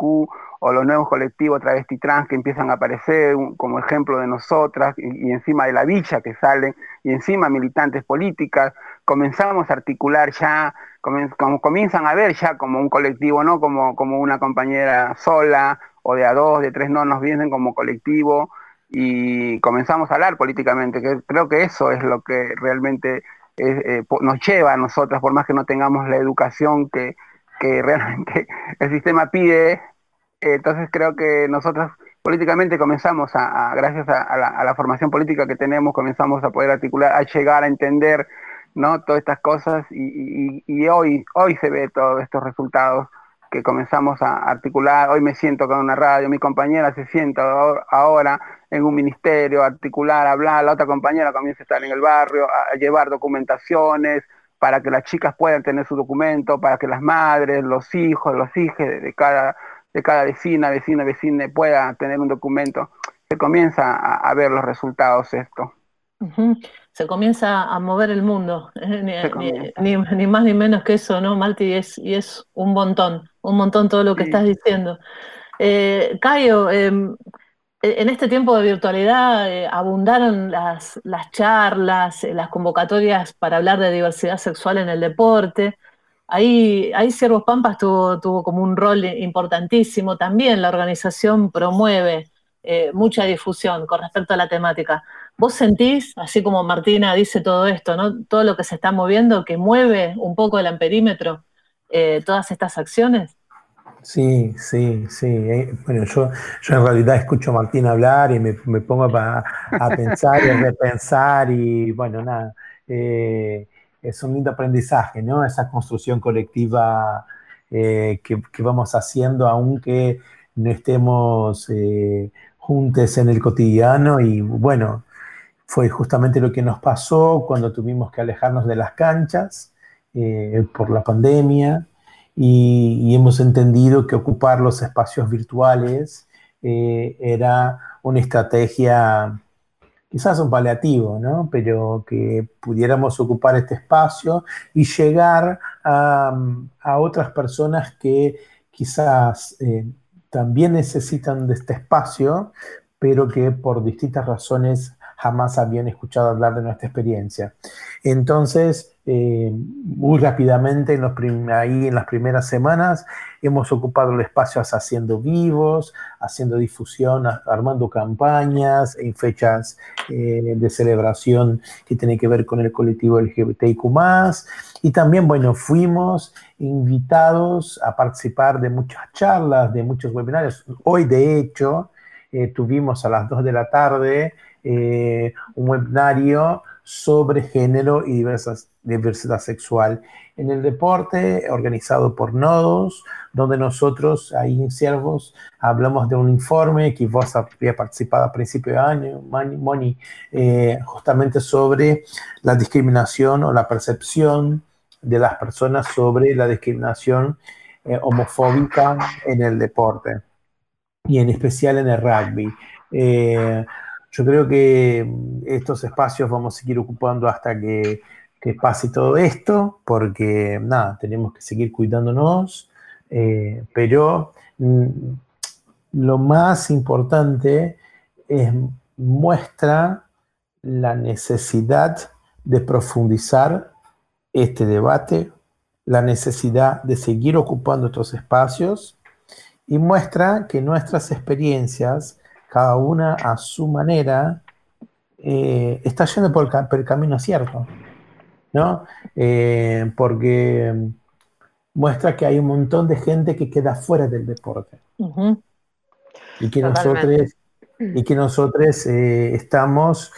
o los nuevos colectivos travesti trans que empiezan a aparecer como ejemplo de nosotras y, encima de la villa que salen y encima militantes políticas, comenzamos a articular ya, comienzan a ver ya como un colectivo, no como, como una compañera sola o de a dos, de tres, no, nos vienen como colectivo y comenzamos a hablar políticamente, que creo que eso es lo que realmente eh, nos lleva a nosotras, por más que no tengamos la educación que, que realmente el sistema pide entonces creo que nosotros políticamente comenzamos a, gracias a, la, formación política que tenemos, comenzamos a poder articular, a llegar a entender ¿no? todas estas cosas y, hoy, hoy se ve todos estos resultados que comenzamos a articular. Hoy me siento con una radio, mi compañera se sienta ahora en un ministerio, a articular, a hablar, la otra compañera comienza a estar en el barrio, a, llevar documentaciones para que las chicas puedan tener su documento, para que las madres, los hijos, los hijos de cada de cada vecina, vecina, vecina pueda tener un documento, se comienza a, ver los resultados esto. Se comienza a mover el mundo, eh, ni, más ni menos que eso, ¿no, Marti? Y es, y es un montón, un montón todo lo que estás diciendo. Eh, Cayo, em, e, en este tiempo de virtualidad eh, abundaron las, las charlas, las convocatorias para hablar de diversidad sexual en el deporte. Ahí, ahí Siervos Pampas tuvo, tuvo como un rol importantísimo. También la organización promueve eh, mucha difusión con respecto a la temática. ¿Vos sentís, así como Martina dice todo esto, ¿no? todo lo que se está moviendo, que mueve un poco el amperímetro eh, todas estas acciones? Sí, sí, sí. Eh, bueno, yo, yo en realidad escucho a Martina hablar y me, pongo a, pensar y a repensar y bueno, nada, es un lindo aprendizaje, ¿no? Esa construcción colectiva que, que, vamos haciendo, aunque no estemos juntos en el cotidiano y bueno, fue justamente lo que nos pasó cuando tuvimos que alejarnos de las canchas eh, por la pandemia y, hemos entendido que ocupar los espacios virtuales eh, era una estrategia, quizás un paliativo, ¿no? pero que pudiéramos ocupar este espacio y llegar a, a otras personas que quizás eh, también necesitan de este espacio, pero que por distintas razones jamás habían escuchado hablar de nuestra experiencia. Entonces, eh, muy rápidamente, en los ahí en las primeras semanas, hemos ocupado el espacio haciendo vivos, haciendo difusión, armando campañas en fechas eh, de celebración que tienen que ver con el colectivo LGBTIQ. Y también, bueno, fuimos invitados a participar de muchas charlas, de muchos webinarios. Hoy, de hecho, eh, tuvimos a las 2 de la tarde eh, un webinario sobre género y diversas, diversidad sexual en el deporte, organizado por Nodos, donde nosotros ahí en Siervos hablamos de un informe que vos había participado a principio de año, Moni, eh, justamente sobre la discriminación o la percepción de las personas sobre la discriminación eh, homofóbica en el deporte y en especial en el rugby. Eh, yo creo que estos espacios vamos a seguir ocupando hasta que, pase todo esto, porque nada, tenemos que seguir cuidándonos, eh, pero mm, lo más importante es muestra la necesidad de profundizar este debate, la necesidad de seguir ocupando estos espacios y muestra que nuestras experiencias cada una a su manera, eh, está yendo por el, camino cierto, ¿no? Eh, porque muestra que hay un montón de gente que queda fuera del deporte. Y que nosotros, y que nosotros eh, estamos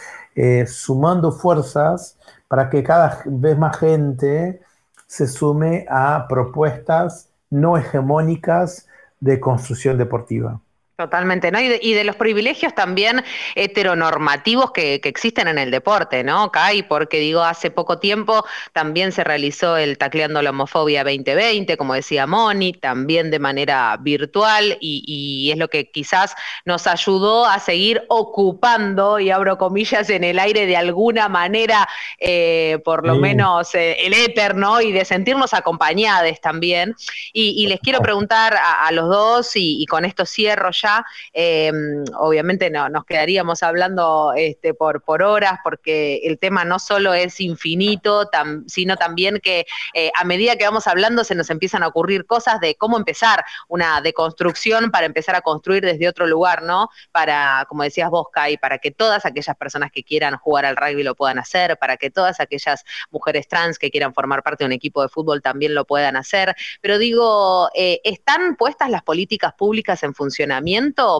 sumando fuerzas para que cada vez más gente se sume a propuestas no hegemónicas de construcción deportiva. Totalmente, ¿no? Y de, los privilegios también heteronormativos que, existen en el deporte, ¿no, Kai? Porque digo, hace poco tiempo también se realizó el Tacleando la Homofobia 2020, como decía Moni, también de manera virtual, y, es lo que quizás nos ayudó a seguir ocupando, y abro comillas, en el aire de alguna manera, eh, por lo menos eh, el éter, ¿no? Y de sentirnos acompañados también. Y, les quiero preguntar a, los dos, y, y con esto cierro ya Em, obviamente no, nos quedaríamos hablando este, por, por horas porque el tema no solo es infinito, sino también que eh, a medida que vamos hablando se nos empiezan a ocurrir cosas de cómo empezar una deconstrucción para empezar a construir desde otro lugar, ¿no? Para, como decías vos, Kai, para que todas aquellas personas que quieran jugar al rugby lo puedan hacer, para que todas aquellas mujeres trans que quieran formar parte de un equipo de fútbol también lo puedan hacer. Pero digo, eh, ¿están puestas las políticas públicas en funcionamiento?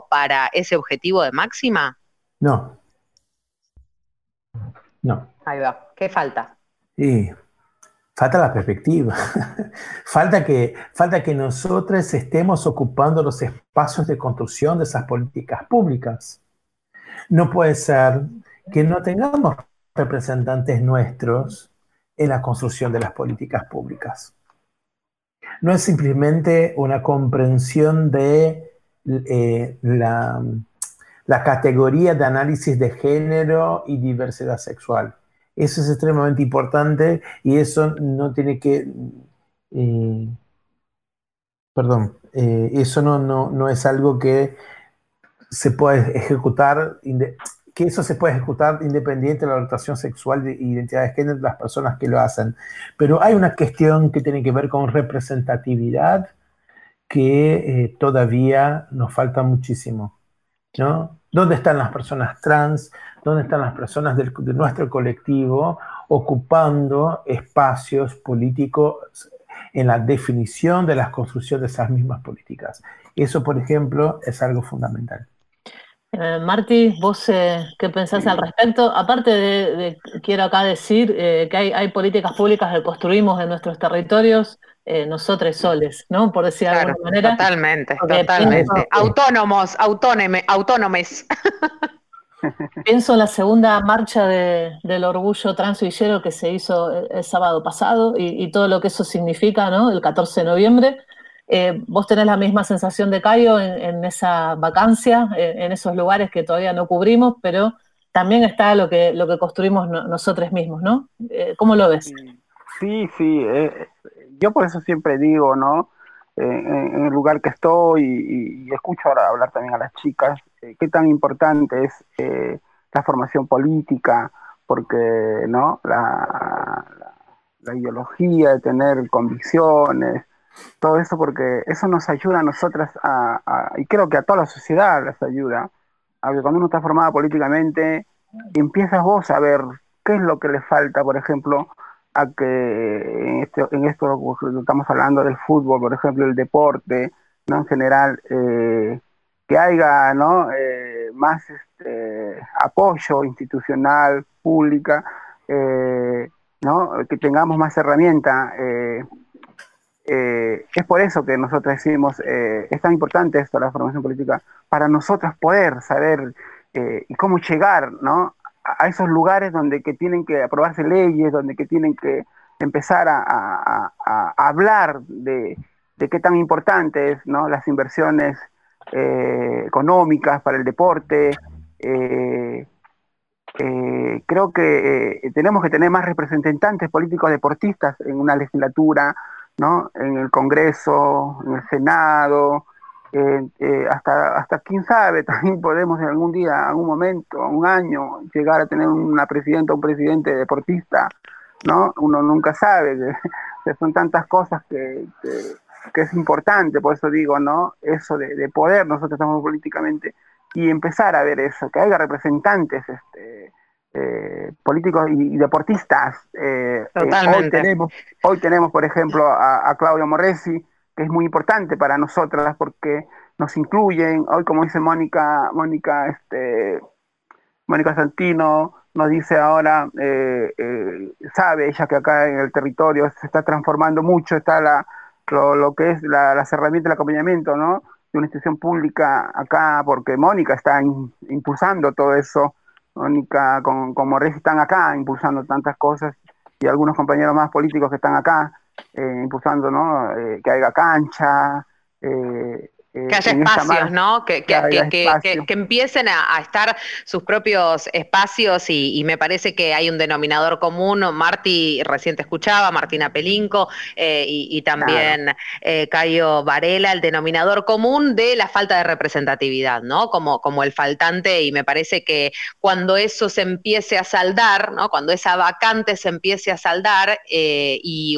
Para ese objetivo de máxima? No. No. Ahí va. ¿Qué falta? Sí. Falta la perspectiva. falta, que, falta que nosotros estemos ocupando los espacios de construcción de esas políticas públicas. No puede ser que no tengamos representantes nuestros en la construcción de las políticas públicas. No es simplemente una comprensión de eh, la, la categoría de análisis de género y diversidad sexual. Eso es extremadamente importante y eso no tiene que... Eh, perdón, eh, eso no, no, es algo que se puede ejecutar, que eso se puede ejecutar independiente de la orientación sexual e identidad de género de las personas que lo hacen. Pero hay una cuestión que tiene que ver con representatividad que eh, todavía nos falta muchísimo. ¿no? ¿Dónde están las personas trans? ¿Dónde están las personas de nuestro colectivo ocupando espacios políticos en la definición de las construcciones de esas mismas políticas? Eso, por ejemplo, es algo fundamental. Eh, Marti, ¿vos eh, qué pensás al respecto? Aparte de, quiero acá decir eh, que hay, políticas públicas que construimos en nuestros territorios, nosotros soles, ¿no? Por decir de alguna manera. Totalmente, totalmente. Autónomos, autónome, autónomes. Pienso en la segunda marcha del orgullo transvillero que se hizo el, sábado pasado y, y, todo lo que eso significa, ¿no? El 14 de noviembre. Eh, vos tenés la misma sensación de Cayo en, esa vacancia, en, esos lugares que todavía no cubrimos, pero también está lo que, lo que construimos nosotros mismos, ¿no? Eh, ¿Cómo lo ves? Sí, sí, eh, yo por eso siempre digo, ¿no? en el lugar que estoy y, escucho ahora hablar también a las chicas, qué tan importante es la formación política, porque, ¿no? La, la ideología de tener convicciones, todo eso porque eso nos ayuda a nosotras a, y creo que a toda la sociedad les ayuda, a cuando uno está formado políticamente, empiezas vos a ver qué es lo que le falta, por ejemplo, a que en, este, en esto estamos hablando del fútbol, por ejemplo, el deporte. En general, eh, que haya. Eh, más este, apoyo institucional, pública, eh. Que tengamos más herramientas es por eso que nosotros decimos, es tan importante esto, la formación política, para nosotros poder saber y cómo llegar ¿no? A, esos lugares donde que tienen que aprobarse leyes, donde que tienen que empezar a, hablar de, qué tan importantes ¿no? las inversiones económicas para el deporte. creo que tenemos que tener más representantes políticos deportistas en una legislatura, ¿no? En el Congreso, en el Senado, eh, hasta, hasta quién sabe, también podemos en algún día, algún momento, un año, llegar a tener una presidenta o un presidente deportista, ¿no? Uno nunca sabe, que, son tantas cosas que, que, es importante, por eso digo, ¿no? Eso de, de poder, nosotros estamos políticamente, y empezar a ver eso, que haya representantes, este, eh, políticos y, deportistas. Eh, eh, hoy, tenemos, hoy tenemos, por ejemplo, a, Claudio Morresi, que es muy importante para nosotras porque nos incluyen. Hoy, como dice Mónica, Mónica, este, Mónica Santino, nos dice ahora, sabe ella que acá en el territorio se está transformando mucho, está la, lo, que es la, las herramientas del acompañamiento, ¿no? De una institución pública acá, porque Mónica está impulsando todo eso Mónica con, con están acá impulsando tantas cosas y algunos compañeros más políticos que están acá eh, impulsando ¿no? Eh, que haya cancha, eh, que haya espacios, ¿no? Que, empiecen a, estar sus propios espacios y, me parece que hay un denominador común. Marti recién te escuchaba, Martina Pelinco eh, y, también eh, Cayo Varela, el denominador común de la falta de representatividad, ¿no? Como, como el faltante y me parece que cuando eso se empiece a saldar, ¿no? Cuando esa vacante se empiece a saldar eh, y,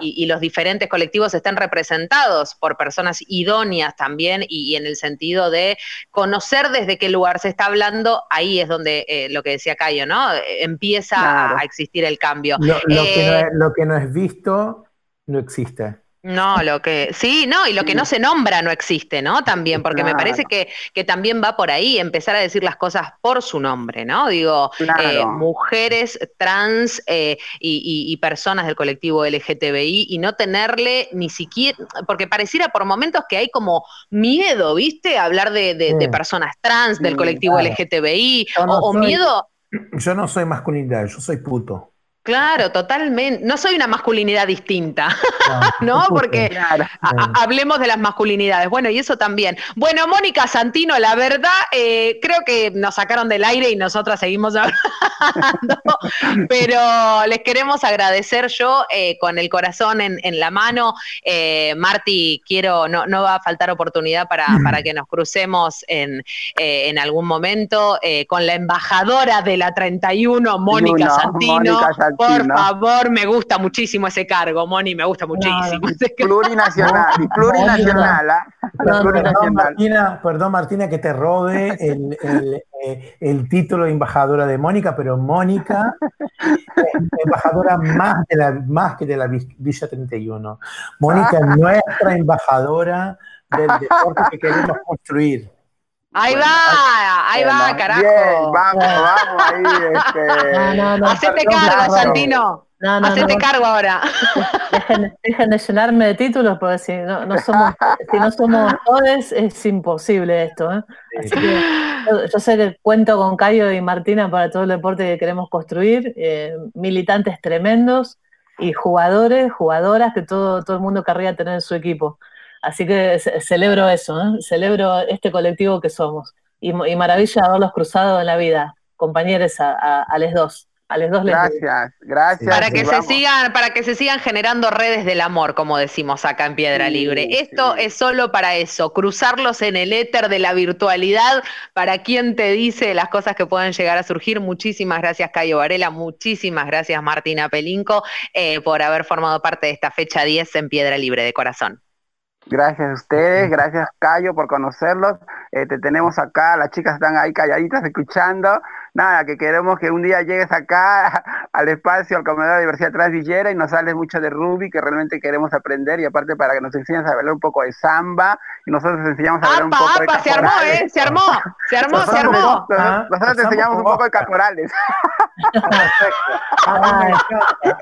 y los diferentes colectivos estén representados por personas idóneas también y, en el sentido de conocer desde qué lugar se está hablando, ahí es donde eh, lo que decía Cayo, ¿no? Empieza a existir el cambio. Lo, que lo que no es visto no existe. No, lo que, sí, no, y lo que no se nombra no existe, ¿no? También, porque me parece que, que, también va por ahí, empezar a decir las cosas por su nombre, ¿no? Digo, eh, mujeres trans eh, y, personas del colectivo LGTBI y no tenerle ni siquiera, porque pareciera por momentos que hay como miedo, ¿viste? Hablar de, personas trans, del colectivo LGTBI, o, miedo. Yo no soy masculinidad, yo soy puto. Claro, totalmente. No soy una masculinidad distinta, ¿no? Porque hablemos de las masculinidades. Bueno, y eso también. Bueno, Mónica Santino, la verdad, eh, creo que nos sacaron del aire y nosotras seguimos hablando, pero les queremos agradecer yo eh, con el corazón en, la mano. Eh, Marti, quiero, no, no va a faltar oportunidad para, para que nos crucemos en, en algún momento con la embajadora de la 31, Mónica Santino. Mónica Santino por favor, me gusta muchísimo ese cargo, Moni, me gusta muchísimo. plurinacional, plurinacional. ¿ah? perdón, Martina, perdón, Martina, que te robe el, eh, el, título de embajadora de Mónica, pero Mónica es embajadora más, de la, más que de la Villa 31. Mónica es nuestra embajadora del deporte que queremos construir. Ahí va, ahí va, carajo. Bien, vamos, vamos ahí. Este... No, no, Hacete cargo, Santino. No, no, Hacete cargo ahora. Dejen, de llenarme de títulos, porque si no, no somos, si no somos todos, es imposible esto. ¿eh? Así que yo, sé que cuento con Cayo y Martina para todo el deporte que queremos construir, eh, militantes tremendos y jugadores, jugadoras que todo, todo el mundo querría tener en su equipo. Así que celebro eso, ¿eh? celebro este colectivo que somos. Y, maravilla haberlos cruzado en la vida, compañeros a, a, los dos. A los dos gracias, gracias. Para que, se sigan, para que se sigan generando redes del amor, como decimos acá en Piedra Libre. Esto es solo para eso, cruzarlos en el éter de la virtualidad, para quien te dice las cosas que pueden llegar a surgir. Muchísimas gracias, Cayo Varela, muchísimas gracias, Martina Pelinco, eh, por haber formado parte de esta fecha 10 en Piedra Libre de Corazón. Gracias a ustedes, gracias Cayo por conocerlos. Eh, te tenemos acá, las chicas están ahí calladitas escuchando nada, que queremos que un día llegues acá al espacio, al comedor de diversidad transvillera y nos hables mucho de Ruby, que realmente queremos aprender y aparte para que nos enseñes a hablar un poco de samba y nosotros te enseñamos a hablar un poco apa, de se armó, ¿eh? Se armó, se armó, se armó. Nosotros, te enseñamos un poco de caporales.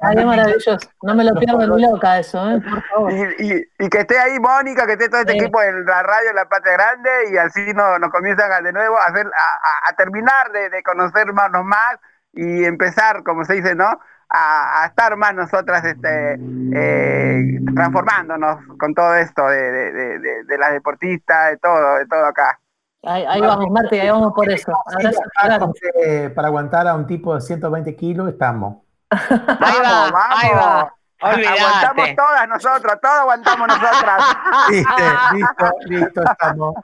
Ay, maravilloso. No me lo pierdo ni loca eso, ¿eh? Por favor. Y, y, que esté ahí Mónica, que esté todo este equipo en la radio en la Patria Grande y así nos, nos comienzan de nuevo a, hacer, a, a terminar de, de conocer conocer más, más y empezar, como se dice, ¿no? A, estar más nosotras este, eh, transformándonos con todo esto de, de, las deportistas, de todo, de todo acá. Ahí, vamos, Marti, ahí vamos por eso. para aguantar a un tipo de 120 kilos estamos. vamos, vamos. Aguantamos todas nosotros, todos aguantamos nosotras. listo, listo, estamos.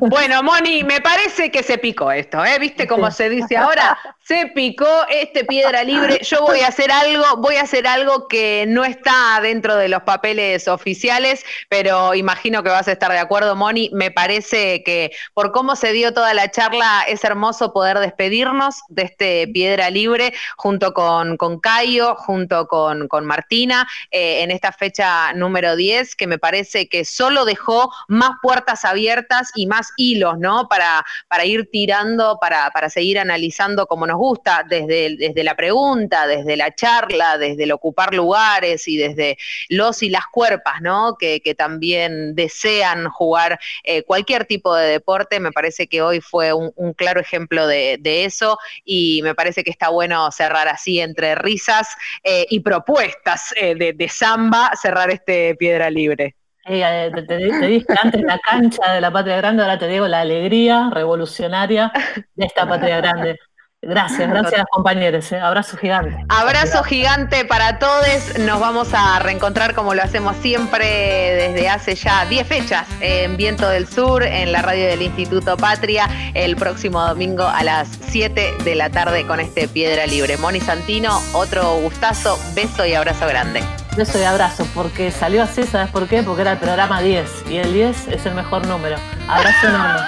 Bueno, Moni, me parece que se picó esto, ¿eh? ¿Viste cómo se dice ahora? Se picó este piedra libre. Yo voy a hacer algo, voy a hacer algo que no está dentro de los papeles oficiales, pero imagino que vas a estar de acuerdo, Moni. Me parece que por cómo se dio toda la charla, es hermoso poder despedirnos de este piedra libre junto con, con Cayo, junto con, con Martín eh, en esta fecha número 10, que me parece que solo dejó más puertas abiertas y más hilos, ¿no? Para, para ir tirando, para, para seguir analizando como nos gusta, desde, desde la pregunta, desde la charla, desde el ocupar lugares y desde los y las cuerpas, ¿no? Que, también desean jugar eh, cualquier tipo de deporte. Me parece que hoy fue un, claro ejemplo de, eso y me parece que está bueno cerrar así entre risas eh, y propuestas eh, de, samba cerrar este piedra libre. Eh, te, dije antes la cancha de la Patria Grande, ahora te digo la alegría revolucionaria de esta Patria Grande. Gracias, gracias compañeros. Eh. Abrazo gigante. Abrazo gigante para todos. Nos vamos a reencontrar como lo hacemos siempre desde hace ya 10 fechas en Viento del Sur, en la radio del Instituto Patria, el próximo domingo a las 7 de la tarde con este Piedra Libre. Moni Santino, otro gustazo, beso y abrazo grande. Beso y abrazo, porque salió así, ¿sabes por qué? Porque era el programa 10 y el 10 es el mejor número. Abrazo enorme.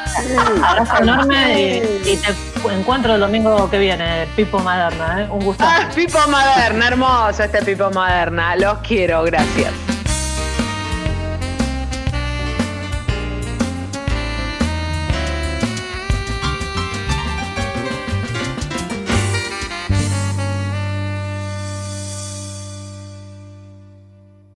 Abrazo enorme y, te encuentro el domingo que viene, Pipo Maderna, ¿eh? Un gusto. Ah, Pipo Maderna, hermoso este Pipo Maderna. Los quiero, gracias.